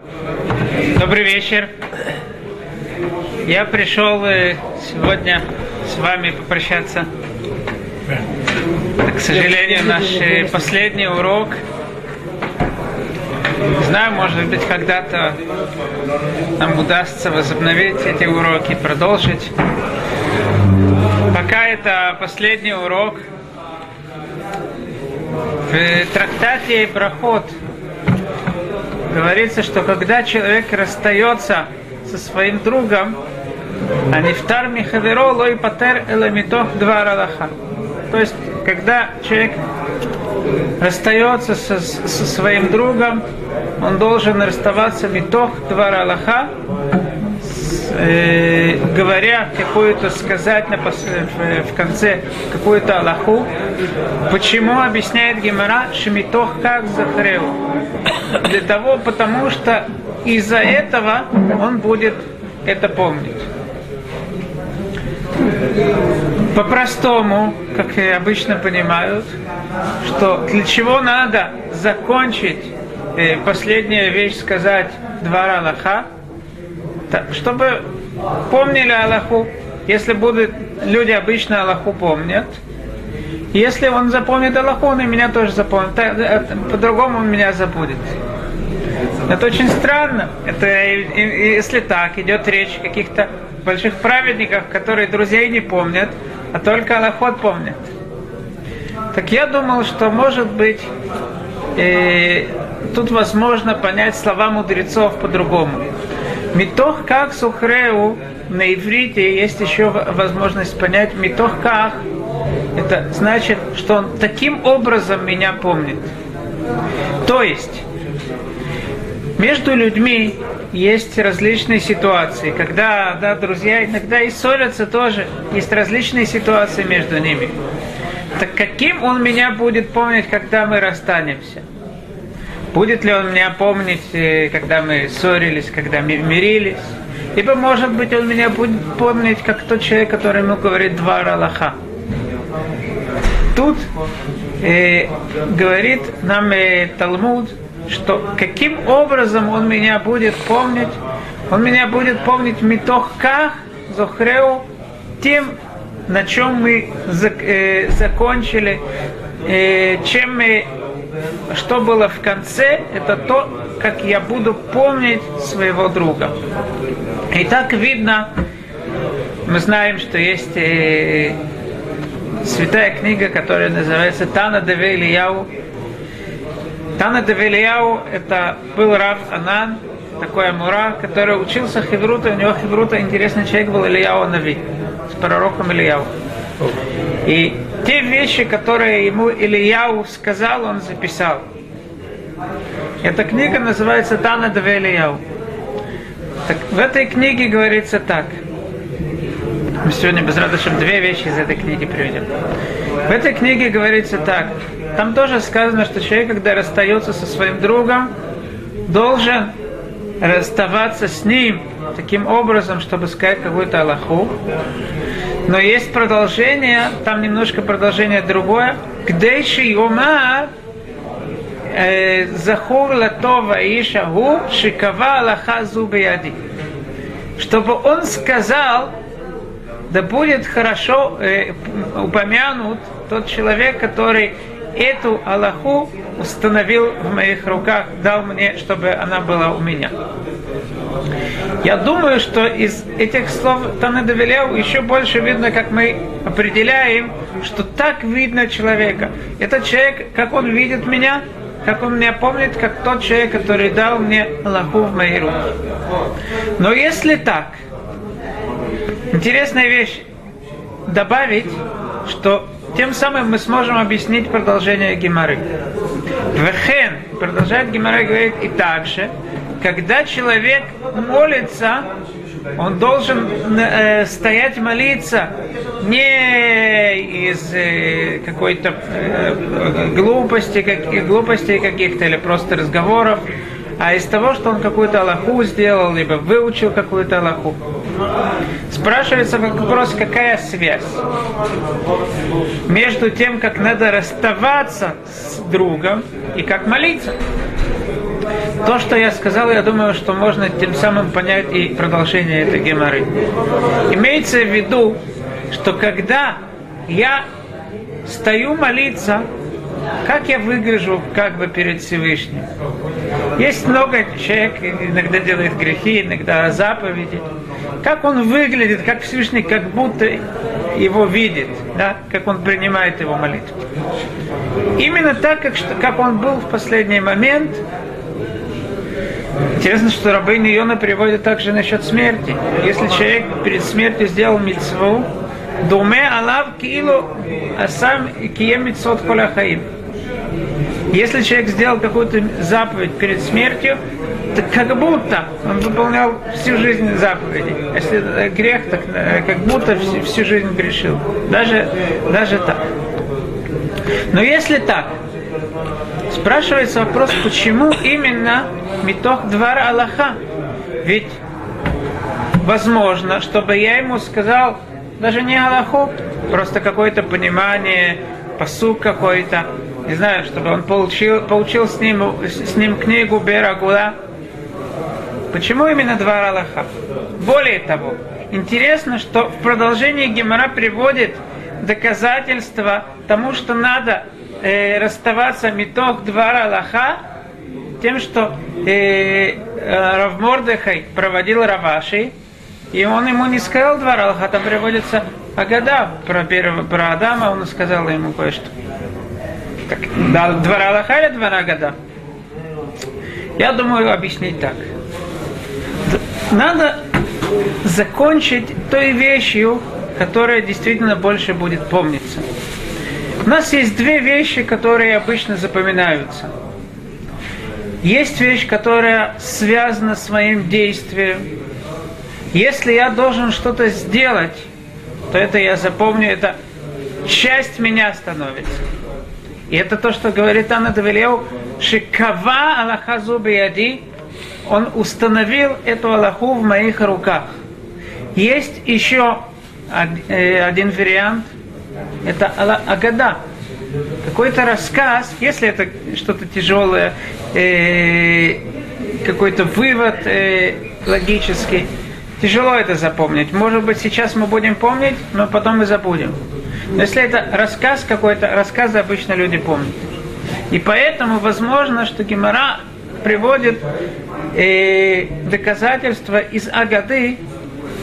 Добрый вечер. Я пришел э, сегодня с вами попрощаться. К сожалению, наш э, последний урок. Не знаю, может быть, когда-то нам удастся возобновить эти уроки, продолжить. Пока это последний урок. В трактате Проход говорится, что когда человек расстается со своим другом, а не втар михаверо лой патер эламитох два ралаха. То есть, когда человек расстается со, со своим другом, он должен расставаться митох два ралаха, э, говоря какую-то, сказать на, в, в конце какую-то Аллаху. Почему объясняет Гемора Шемитох как Захарев? Для того, потому что из-за этого он будет это помнить. По-простому, как и обычно понимают, что для чего надо закончить э, последняя вещь сказать два Аллаха, чтобы помнили Аллаху. Если будут люди обычно Аллаху помнят, если он запомнит Аллаху, он и меня тоже запомнит. Э, по-другому он меня забудет. Это очень странно. Это если так, идет речь о каких-то больших праведников, которые друзей не помнят, а только Аллахот помнят. Так я думал, что может быть э, тут возможно понять слова мудрецов по-другому. Митох как сухреу на иврите есть еще возможность понять митох как. Это значит, что он таким образом меня помнит. То есть, между людьми есть различные ситуации, когда да, друзья иногда и ссорятся тоже, есть различные ситуации между ними. Так каким он меня будет помнить, когда мы расстанемся? Будет ли он меня помнить, э, когда мы ссорились, когда мы мирились? Либо, может быть, он меня будет помнить, как тот человек, который ему говорит два Аллаха. Тут э, говорит нам э, Талмуд, что каким образом он меня будет помнить, он меня будет помнить митохках, зохреу, тем, на чем мы э, закончили, э, чем мы что было в конце, это то, как я буду помнить своего друга. И так видно, мы знаем, что есть э, святая книга, которая называется Тана Деве Ильяу. Тана Деве Ильяу это был Рав Анан, такой Амура, который учился Хеврута, у него Хеврута интересный человек был Ильяу Нави, с пророком Ильяу. И те вещи, которые ему Ильяу сказал, он записал. Эта книга называется Тана Две Ильяу. Так, в этой книге говорится так. Мы сегодня без радости две вещи из этой книги приведем. В этой книге говорится так. Там тоже сказано, что человек, когда расстается со своим другом, должен расставаться с ним таким образом, чтобы сказать какую-то Аллаху. Но есть продолжение, там немножко продолжение другое. Гдейши Йома э, Захур Латова Ишагу Шикава Аллаха Зубияди. Чтобы он сказал, да будет хорошо э, упомянут тот человек, который эту Аллаху установил в моих руках, дал мне, чтобы она была у меня. Я думаю, что из этих слов Танеда Веляу еще больше видно, как мы определяем, что так видно человека. Этот человек, как он видит меня, как он меня помнит, как тот человек, который дал мне Аллаху в мои руки. Но если так, интересная вещь, добавить, что тем самым мы сможем объяснить продолжение Гемары. Вехен, продолжает Гемары, говорит и также, когда человек молится, он должен э, стоять молиться не из э, какой-то э, глупости, как, глупостей каких-то или просто разговоров, а из того, что он какую-то Аллаху сделал, либо выучил какую-то Аллаху. Спрашивается вопрос, какая связь между тем, как надо расставаться с другом и как молиться. то, что я сказал, я думаю, что можно тем самым понять и продолжение этой геморы. Имеется в виду, что когда я стою молиться, как я выгляжу как бы перед Всевышним. Есть много человек, иногда делает грехи, иногда заповеди. Как он выглядит, как Всевышний как будто его видит, да, как он принимает его молитву. Именно так, как, как он был в последний момент, Интересно, что рабыня Йона приводит также насчет смерти. Если человек перед смертью сделал митцву, думе алав килу асам митцвот коляхаим. Если человек сделал какую-то заповедь перед смертью, то как будто он выполнял всю жизнь заповеди. Если грех, так э, как будто всю, жизнь грешил. Даже, даже так. Но если так, спрашивается вопрос, почему именно Митох двора Аллаха? Ведь возможно, чтобы я ему сказал даже не Аллаху, просто какое-то понимание, посук какой-то, не знаю, чтобы он получил, получил с, ним, с ним книгу Берагула. Почему именно два Аллаха? Более того, интересно, что в продолжении Гемора приводит доказательства тому, что надо э, расставаться меток двора Аллаха, тем, что э, э Равмордехай проводил Раваши, и он ему не сказал два Аллаха, там приводится Агада про, первого, про Адама, он сказал ему кое-что. Так, да, два Аллаха или два Агада? Я думаю объяснить так. Надо закончить той вещью, которая действительно больше будет помниться. У нас есть две вещи, которые обычно запоминаются. Есть вещь, которая связана с моим действием. Если я должен что-то сделать, то это я запомню, это часть меня становится. И это то, что говорит Анна Давилеу, Шикава Аллаха Зубияди, он установил эту Аллаху в моих руках. Есть еще э, один вариант, это Агада. Какой-то рассказ, если это что-то тяжелое, э, какой-то вывод э, логический, тяжело это запомнить. Может быть, сейчас мы будем помнить, но потом мы забудем. Но если это рассказ какой-то, рассказы обычно люди помнят. И поэтому возможно, что Гимара приводит э, доказательства из Агады.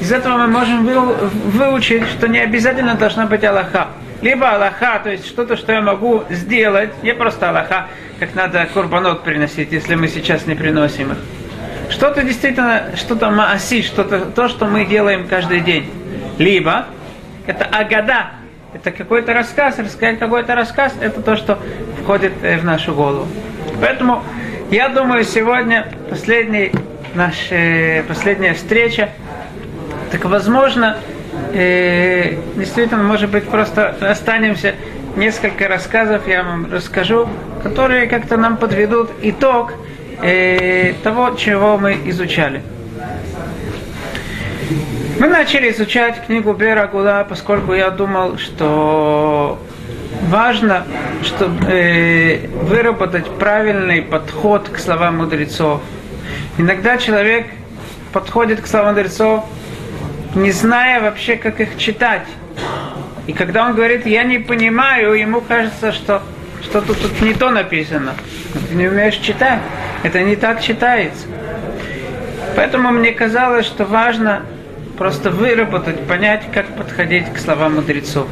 Из этого мы можем выучить, что не обязательно должна быть Аллаха. Либо Аллаха, то есть что-то, что я могу сделать, не просто Аллаха, как надо курбанот приносить, если мы сейчас не приносим их. Что-то действительно, что-то мааси, что-то то, что мы делаем каждый день. Либо это агада, это какой-то рассказ, рассказать какой-то рассказ, это то, что входит э, в нашу голову. Поэтому я думаю, сегодня последний наша э, последняя встреча, так возможно, э, действительно, может быть, просто останемся несколько рассказов, я вам расскажу, которые как-то нам подведут итог э, того, чего мы изучали. Мы начали изучать книгу Бера Гула, поскольку я думал, что важно чтобы, э, выработать правильный подход к словам мудрецов. Иногда человек подходит к словам мудрецов, не зная вообще, как их читать. И когда он говорит, я не понимаю, ему кажется, что что-то тут не то написано. Ты не умеешь читать. Это не так читается. Поэтому мне казалось, что важно просто выработать, понять, как подходить к словам мудрецов.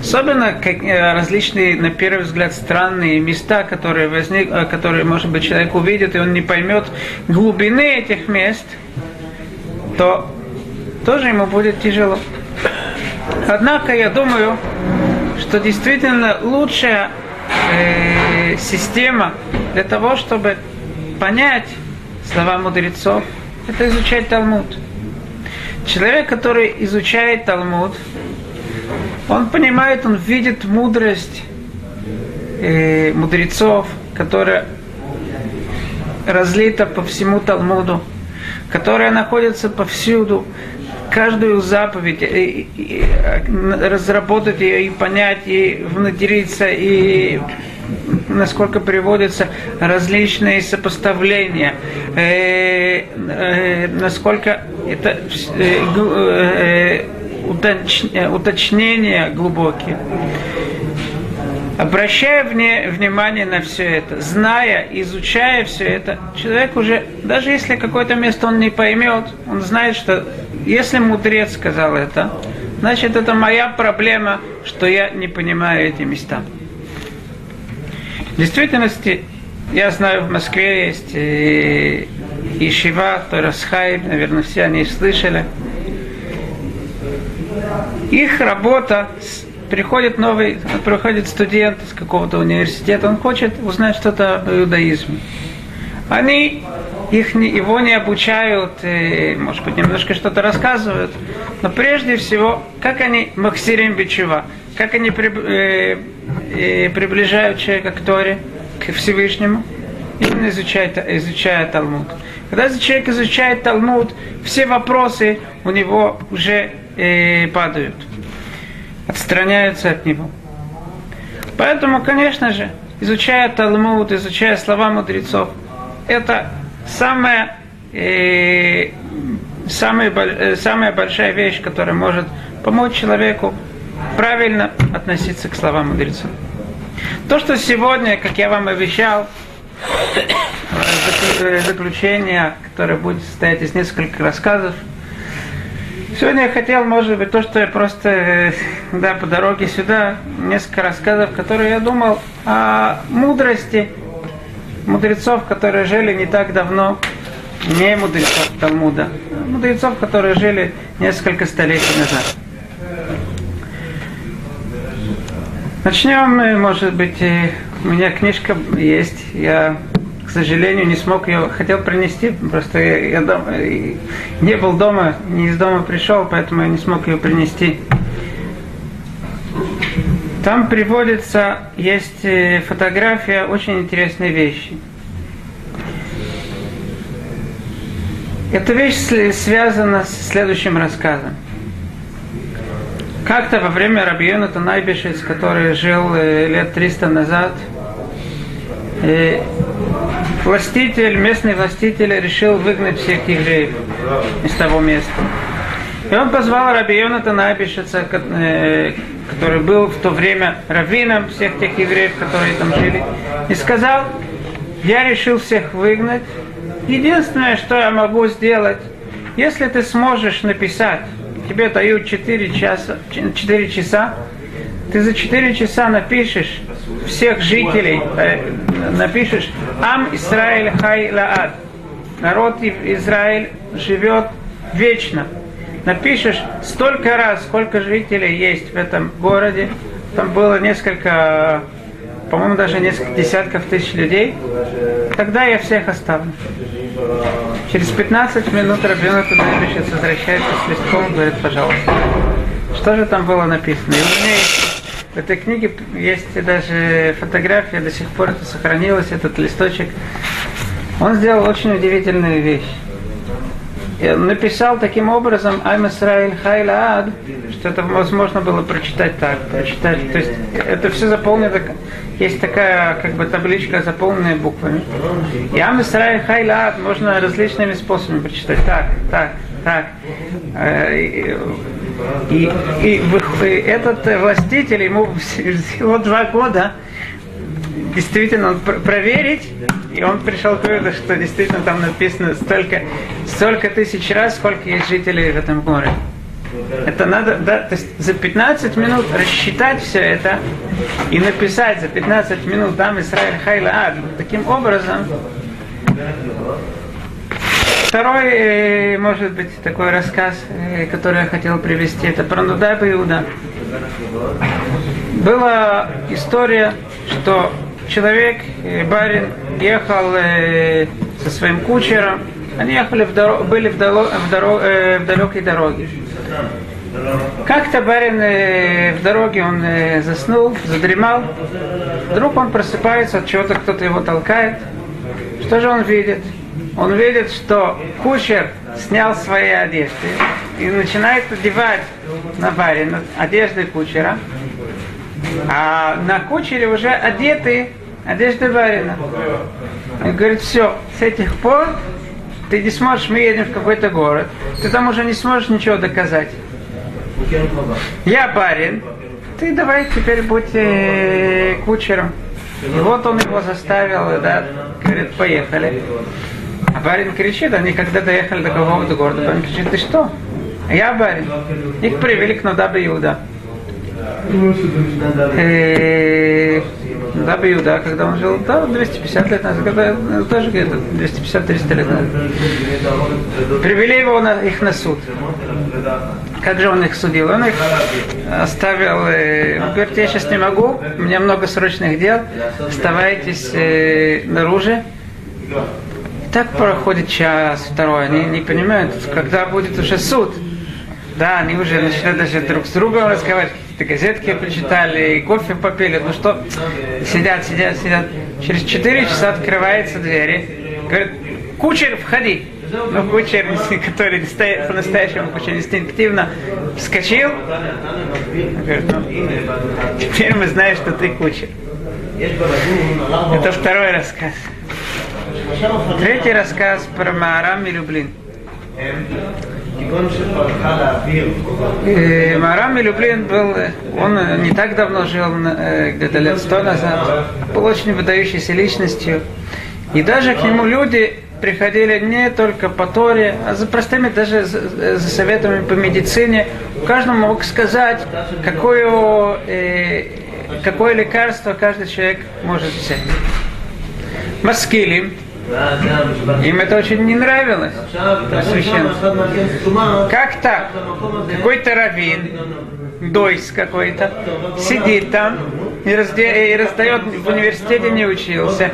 Особенно как, э, различные, на первый взгляд, странные места, которые, возник, э, которые, может быть, человек увидит, и он не поймет глубины этих мест, то тоже ему будет тяжело. Однако я думаю, что действительно лучшая э, система для того, чтобы понять слова мудрецов, это изучать Талмуд. Человек, который изучает Талмуд, он понимает, он видит мудрость э, мудрецов, которая разлита по всему Талмуду, которая находится повсюду, каждую заповедь, и, и, и, разработать ее, и понять, и внедриться, и насколько приводятся различные сопоставления, э, э, насколько это э, э, уточ, уточнения глубокие. Обращая вне, внимание на все это, зная, изучая все это, человек уже, даже если какое-то место он не поймет, он знает, что если мудрец сказал это, значит это моя проблема, что я не понимаю эти места. В действительности, я знаю, в Москве есть и, и Шива, Торасхайм, наверное, все они слышали. Их работа приходит новый, приходит студент из какого-то университета, он хочет узнать что-то об иудаизме. Они их не, его не обучают, и, может быть, немножко что-то рассказывают, но прежде всего, как они махсирим бичува, как они при, э, э, приближают человека к Торе, к Всевышнему, именно изучая, изучая Талмуд. Когда человек изучает Талмуд, все вопросы у него уже э, падают отстраняются от него. Поэтому, конечно же, изучая Талмуд, изучая слова мудрецов, это самая, э, самая, э, самая большая вещь, которая может помочь человеку правильно относиться к словам мудрецов. То, что сегодня, как я вам обещал, э, заключение, которое будет состоять из нескольких рассказов, Сегодня я хотел, может быть, то, что я просто, э, да, по дороге сюда, несколько рассказов, которые я думал о мудрости мудрецов, которые жили не так давно, не мудрецов Талмуда, а мудрецов, которые жили несколько столетий назад. Начнем, может быть, у меня книжка есть, я сожалению, не смог ее, хотел принести, просто я, я дом, не был дома, не из дома пришел, поэтому я не смог ее принести. Там приводится, есть э, фотография очень интересной вещи. Эта вещь связана с следующим рассказом. Как-то во время Рабиона Танайбишец, который жил э, лет 300 назад, э, властитель, местный властитель решил выгнать всех евреев из того места. И он позвал Раби Йонатана Абишица, э, который был в то время раввином всех тех евреев, которые там жили, и сказал, я решил всех выгнать. Единственное, что я могу сделать, если ты сможешь написать, тебе дают 4 часа, 4 часа ты за 4 часа напишешь всех жителей, э, напишешь Ам Исраиль Хай Лаад. Народ Израиль живет вечно. Напишешь столько раз, сколько жителей есть в этом городе. Там было несколько, по-моему, даже несколько десятков тысяч людей. Тогда я всех оставлю. Через 15 минут Рабина Кудаевич возвращается с листком и говорит, пожалуйста. Что же там было написано? И у меня есть в этой книге есть даже фотография, до сих пор это сохранилось, этот листочек. Он сделал очень удивительную вещь. Он написал таким образом «Айм Исраиль Хайлаад», что это возможно было прочитать так, прочитать. То есть это все заполнено, есть такая как бы табличка, заполненная буквами. И «Айм Исраиль Хайлаад» можно различными способами прочитать. Так, так, так. Э, и, и, и этот властитель, ему всего два года, действительно он проверить, и он пришел к выводу, что действительно там написано столько, столько тысяч раз, сколько есть жителей в этом городе. Это надо, да, то есть за 15 минут рассчитать все это и написать за 15 минут там Израиль Хайла Ад. Таким образом, Второй, э, может быть, такой рассказ, э, который я хотел привести, это про Нудаба Иуда. Была история, что человек, э, барин, ехал со своим кучером, они ехали в дорог, были в, дорог, в, дорог, в далекой дороге. Как-то барин в дороге он заснул, задремал. Вдруг он просыпается от чего-то, кто-то его толкает. Что же он видит? он видит, что кучер снял свои одежды и начинает одевать на барина одежды кучера, а на кучере уже одеты одежда барина. Он говорит, все, с этих пор ты не сможешь, мы едем в какой-то город, ты там уже не сможешь ничего доказать. Я барин, ты давай теперь будь э, кучером. И вот он его заставил, да, говорит, поехали. А барин кричит, они когда доехали до какого-то города, барин кричит, ты что? Я барин. Их привели к Нодабе Иуда. Даби Иуда, когда он жил, да, 250 лет назад, когда, тоже где-то 250-300 лет назад. Привели его на, их на суд. Как же он их судил? Он их оставил, э, он говорит, я сейчас не могу, у меня много срочных дел, оставайтесь э, наружу. Так проходит час, второй, они не понимают, когда будет уже суд. Да, они уже начинают даже друг с другом разговаривать, какие-то газетки прочитали, кофе попили. Ну что, сидят, сидят, сидят. Через 4 часа открывается двери. Говорит, кучер, входи. Ну, кучер, который по-настоящему кучер инстинктивно вскочил. Говорит, ну, теперь мы знаем, что ты кучер. Это второй рассказ. Третий рассказ про Маарам и Люблин. И Марам Люблин был, он не так давно жил, где-то лет сто назад, был очень выдающейся личностью. И даже к нему люди приходили не только по Торе, а за простыми даже за, советами по медицине. Каждый мог сказать, какое, э, какое лекарство каждый человек может взять. Маскилим, им это очень не нравилось, Как так? Какой-то раввин, дойс какой-то, сидит там и, разде... и раздает, в университете не учился.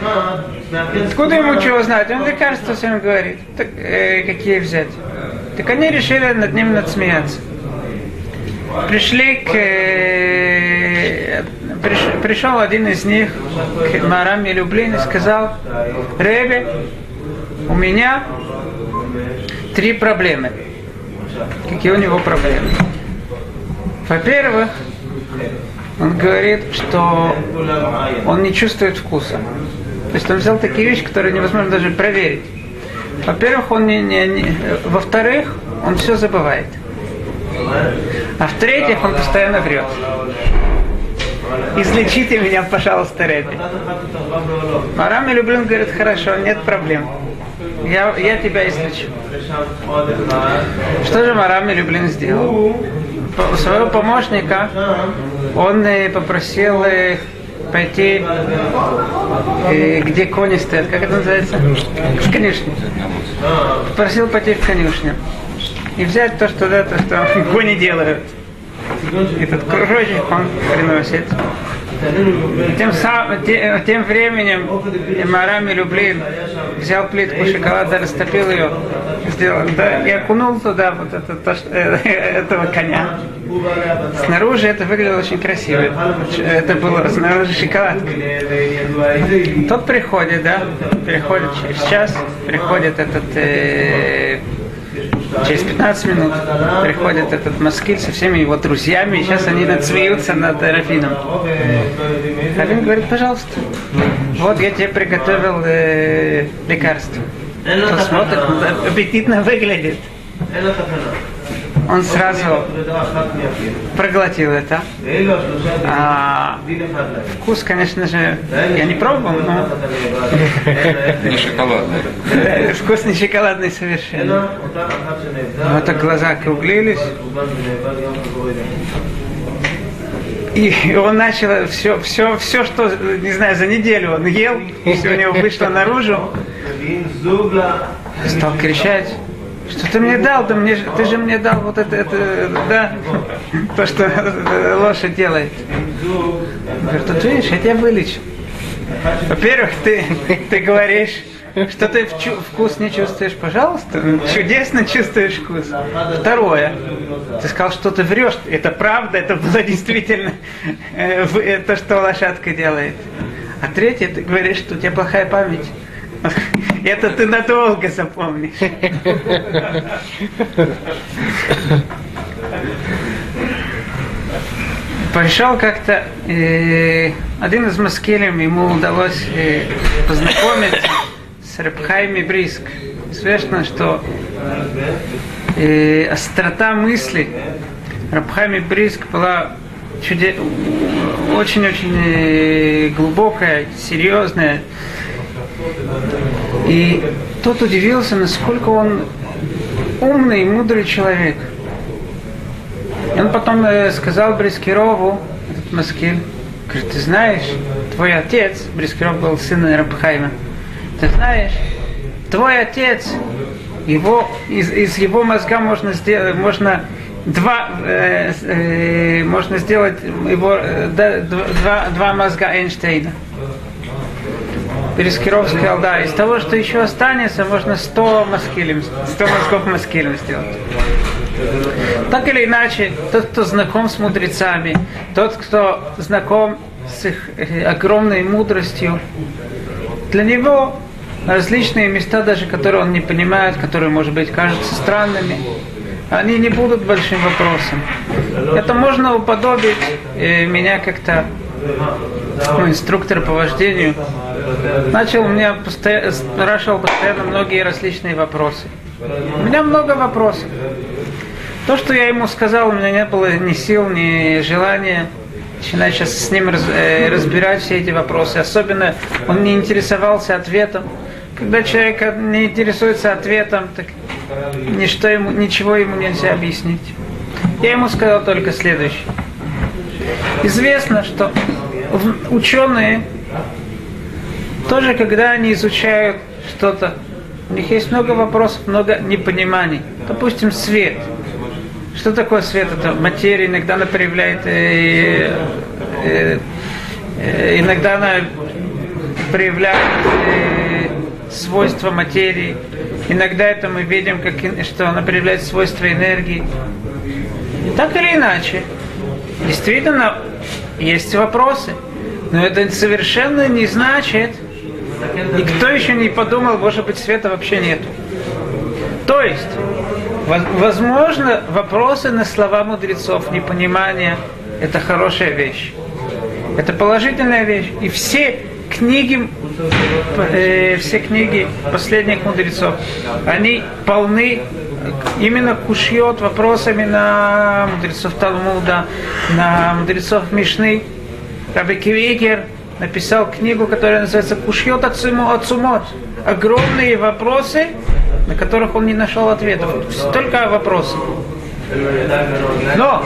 Откуда ему чего знать? Он лекарства всем говорит. Так, э, какие взять? Так они решили над ним надсмеяться. Пришли к... Э, приш, пришел один из них к Мараме Люблин и сказал, Ребе, у меня три проблемы. Какие у него проблемы? Во-первых, он говорит, что он не чувствует вкуса. То есть он взял такие вещи, которые невозможно даже проверить. Во-первых, он не, не, не во-вторых, он все забывает. А в-третьих, он постоянно врет. Излечите меня, пожалуйста, Рэби. Марам Люблин говорит, хорошо, нет проблем. Я, я тебя излечу. Что же Марам Люблин сделал? Своего помощника он э, попросил э, пойти, э, где кони стоят, как это называется? В конюшню. Попросил пойти в конюшню и взять то, что, да, то, что кони делают этот кружочек он приносит. Тем, сам, тем, тем временем Марами Люблин взял плитку шоколада, растопил ее, сделал, да, и окунул туда вот это, то, что, э, этого коня. Снаружи это выглядело очень красиво. Это было снаружи шоколадка. Тот приходит, да, приходит через час, приходит этот э, Через 15 минут приходит этот москиль со всеми его друзьями, и сейчас они надсмеются над Рафином. Рафин говорит, пожалуйста, вот я тебе приготовил э, лекарство. Посмотрит, аппетитно выглядит он сразу проглотил это. А, вкус, конечно же, я не пробовал, но... Не шоколадный. Вкус не шоколадный совершенно. Вот так глаза округлились. И он начал все, все, все, что, не знаю, за неделю он ел, все у него вышло наружу. Стал кричать. Что ты мне дал? Да мне, ты же мне дал вот это, это да, то, что лошадь делает. Говорит, тут видишь, я тебя вылечу. Во-первых, ты, ты говоришь, что ты вкус не чувствуешь, пожалуйста, чудесно чувствуешь вкус. Второе, ты сказал, что ты врешь, это правда, это было действительно э, то, что лошадка делает. А третье, ты говоришь, что у тебя плохая память. Это ты надолго запомнишь. Пришел как-то э, один из маскелем, ему удалось э, познакомиться с Рабхайми Бриск. Известно, что э, острота мысли Рабхайми Бриск была чуде... очень-очень э, глубокая, серьезная. И тот удивился, насколько он умный и мудрый человек. И он потом э, сказал Брискирову, этот Маскиль, говорит, ты знаешь, твой отец, Брискиров был сын Рабхайма, ты знаешь, твой отец, его, из, из его мозга можно сделать, можно два, э, э, можно сделать его, э, да, два, два мозга Эйнштейна. Перескиров сказал, да, из того, что еще останется, можно 100 маскилем, 100 мозгов маскилем сделать. Так или иначе, тот, кто знаком с мудрецами, тот, кто знаком с их э, огромной мудростью, для него различные места, даже которые он не понимает, которые, может быть, кажутся странными, они не будут большим вопросом. Это можно уподобить э, меня как-то ну, по вождению начал меня постоянно, спрашивал постоянно многие различные вопросы. У меня много вопросов. То, что я ему сказал, у меня не было ни сил, ни желания начинать сейчас с ним раз, э, разбирать все эти вопросы. Особенно он не интересовался ответом. Когда человек не интересуется ответом, так ничто ему, ничего ему нельзя объяснить. Я ему сказал только следующее. Известно, что ученые тоже, когда они изучают что-то, у них есть много вопросов, много непониманий. Допустим, свет. Что такое свет? Это материя иногда она проявляет, э, э, э, иногда она проявляет э, свойства материи. Иногда это мы видим, как, что она проявляет свойства энергии. Так или иначе, действительно, есть вопросы. Но это совершенно не значит, и кто еще не подумал, может быть, света вообще нету. То есть, возможно, вопросы на слова мудрецов, непонимание, это хорошая вещь. Это положительная вещь. И все книги, э, все книги последних мудрецов, они полны именно кушьет вопросами на мудрецов Талмуда, на мудрецов Мишны. Раби Кивикер написал книгу, которая называется «Кушьет Ацумот». Огромные вопросы, на которых он не нашел ответов. Только вопросы. Но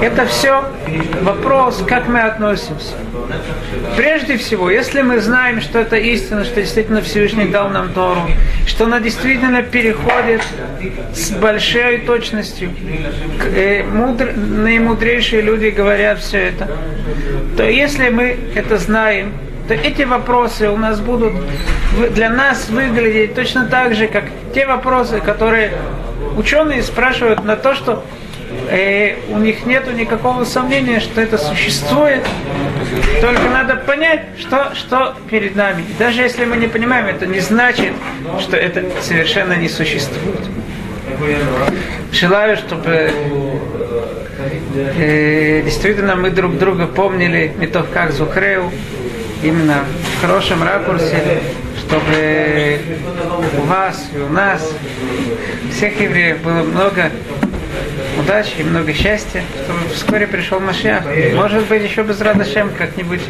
это все вопрос, как мы относимся. Прежде всего, если мы знаем, что это истина, что действительно Всевышний дал нам Тору, что она действительно переходит с большой точностью, э, мудр, наимудрейшие люди говорят все это, то если мы это знаем, то эти вопросы у нас будут для нас выглядеть точно так же, как те вопросы, которые ученые спрашивают на то, что э, у них нет никакого сомнения, что это существует. Только надо понять, что, что перед нами. Даже если мы не понимаем, это не значит, что это совершенно не существует. Желаю, чтобы э, действительно мы друг друга помнили, не то как Зухреу, именно в хорошем ракурсе, чтобы у вас и у нас, всех евреев было много удачи и много счастья, чтобы вскоре пришел Машиах. Может быть, еще без радости как-нибудь